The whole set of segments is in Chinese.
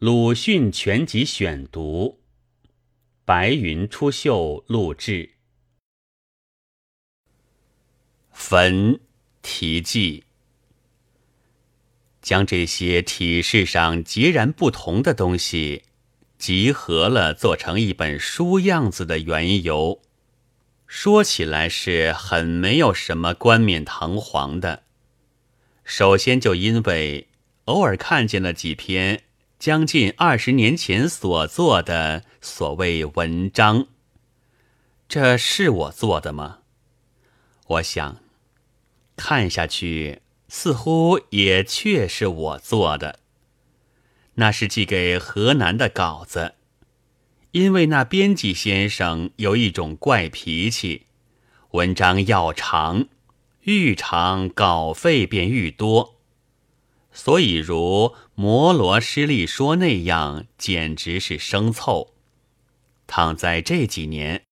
鲁迅全集选读，白云出岫录制。坟题记，将这些体式上截然不同的东西集合了，做成一本书样子的缘由，说起来是很没有什么冠冕堂皇的。首先就因为偶尔看见了几篇。将近二十年前所做的所谓文章，这是我做的吗？我想，看下去似乎也确是我做的。那是寄给河南的稿子，因为那编辑先生有一种怪脾气，文章要长，愈长稿费便愈多。所以，如摩罗诗力说那样，简直是生凑。倘在这几年，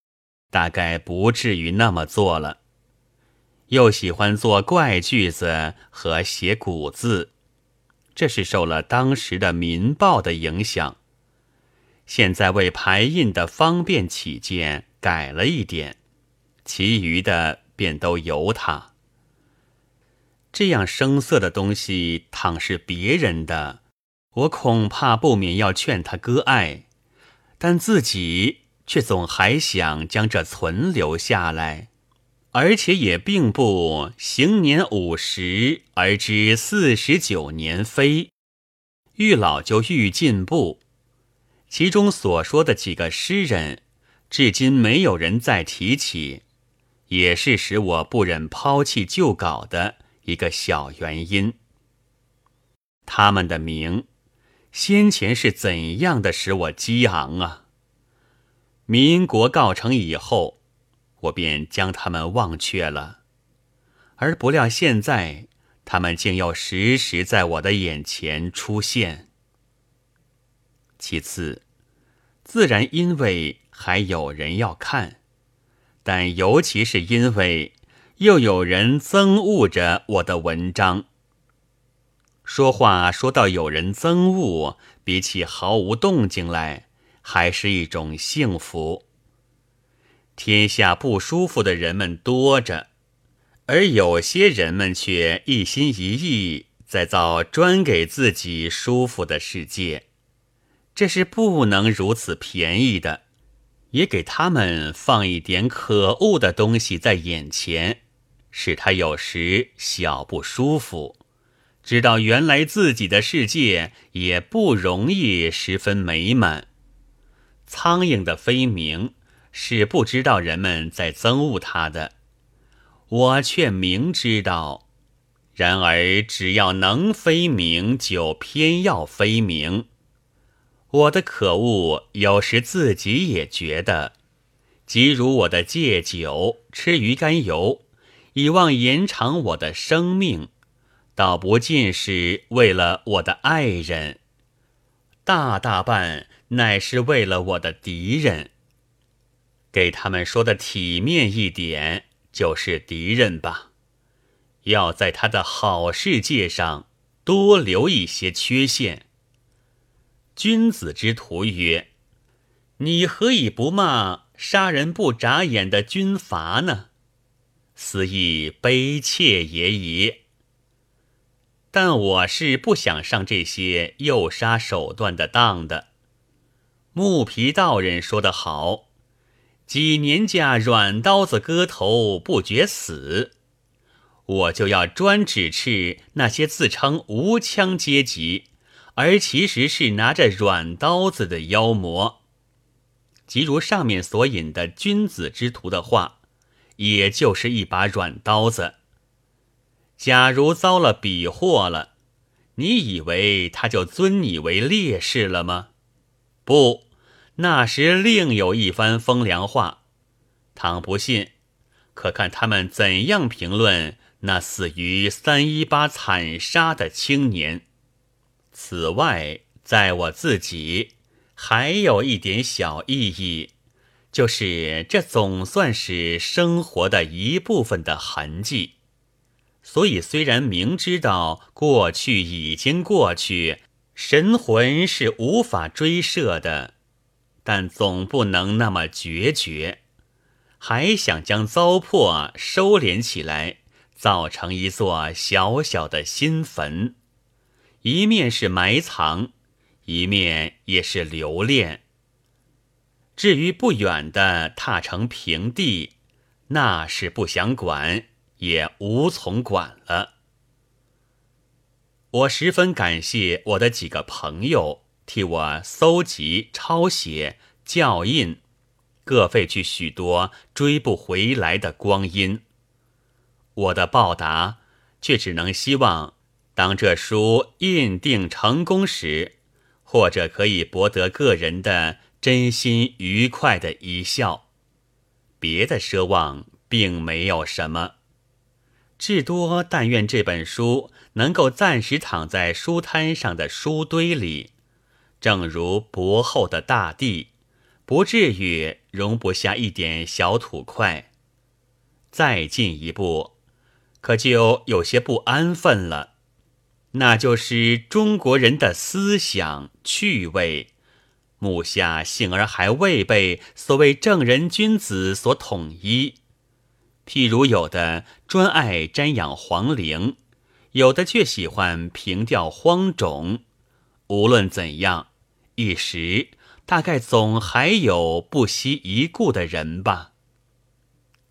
大概不至于那么做了。又喜欢做怪句子和写古字，这是受了当时的《民报》的影响。现在为排印的方便起见，改了一点，其余的便都由他。这样生涩的东西，倘是别人的，我恐怕不免要劝他割爱，但自己却总还想将这存留下来，而且也并不行年五十而知四十九年非，愈老就愈进步。其中所说的几个诗人，至今没有人再提起，也是使我不忍抛弃旧稿的。一个小原因，他们的名先前是怎样的使我激昂啊！民国告成以后，我便将他们忘却了，而不料现在他们竟又时时在我的眼前出现。其次，自然因为还有人要看，但尤其是因为。又有人憎恶着我的文章。说话说到有人憎恶，比起毫无动静来，还是一种幸福。天下不舒服的人们多着，而有些人们却一心一意在造专给自己舒服的世界，这是不能如此便宜的，也给他们放一点可恶的东西在眼前。使他有时小不舒服，知道原来自己的世界也不容易十分美满。苍蝇的飞鸣是不知道人们在憎恶他的，我却明知道。然而只要能飞鸣，就偏要飞鸣。我的可恶有时自己也觉得，即如我的戒酒、吃鱼肝油。以望延长我的生命，倒不尽是为了我的爱人，大大半乃是为了我的敌人。给他们说的体面一点，就是敌人吧。要在他的好世界上多留一些缺陷。君子之徒曰：“你何以不骂杀人不眨眼的军阀呢？”思亦悲切也已，但我是不想上这些诱杀手段的当的。木皮道人说得好：“几年家软刀子割头不觉死。”我就要专指斥那些自称无枪阶级，而其实是拿着软刀子的妖魔。即如上面所引的君子之徒的话。也就是一把软刀子。假如遭了比祸了，你以为他就尊你为烈士了吗？不，那时另有一番风凉话。倘不信，可看他们怎样评论那死于三一八惨杀的青年。此外，在我自己还有一点小意义。就是这总算是生活的一部分的痕迹，所以虽然明知道过去已经过去，神魂是无法追摄的，但总不能那么决绝，还想将糟粕收敛起来，造成一座小小的新坟，一面是埋藏，一面也是留恋。至于不远的踏成平地，那是不想管，也无从管了。我十分感谢我的几个朋友替我搜集、抄写、校印，各费去许多追不回来的光阴。我的报答却只能希望，当这书印定成功时，或者可以博得个人的真心愉快的一笑。别的奢望并没有什么。至多但愿这本书能够暂时躺在书摊上的书堆里，正如薄厚的大地，不至于容不下一点小土块。再进一步，可就有些不安分了，那就是中国人的思想趣味，目下幸而还未被所谓正人君子所统一。譬如有的专爱瞻仰皇陵，有的却喜欢凭吊荒冢。无论怎样，一时大概总还有不惜一顾的人吧。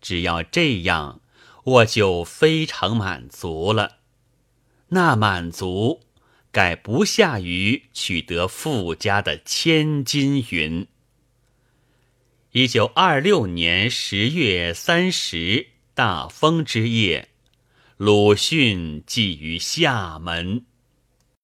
只要这样，我就非常满足了。那满足，盖不下于取得富家的千金云。一九二六年十月三十大风之夜，鲁迅寄于厦门。